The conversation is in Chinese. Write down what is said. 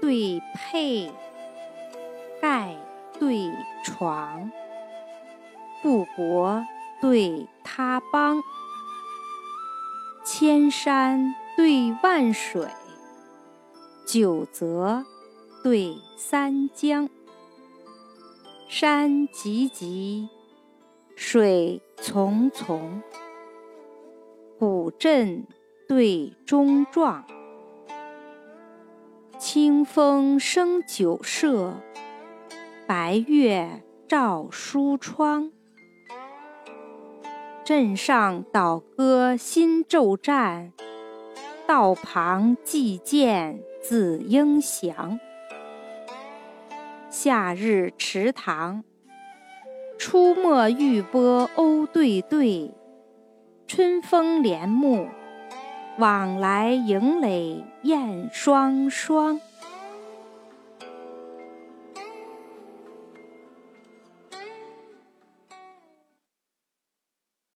对佩，盖对床，布帛对他邦，千山对万水，九泽对三江，山急急，水淙淙，古镇对中壮。清风生酒舍，白月照书窗。镇上倒歌新骤战，道旁寄见子应祥。夏日池塘，出没玉波鸥对对；春风帘幕。往来迎垒燕双双。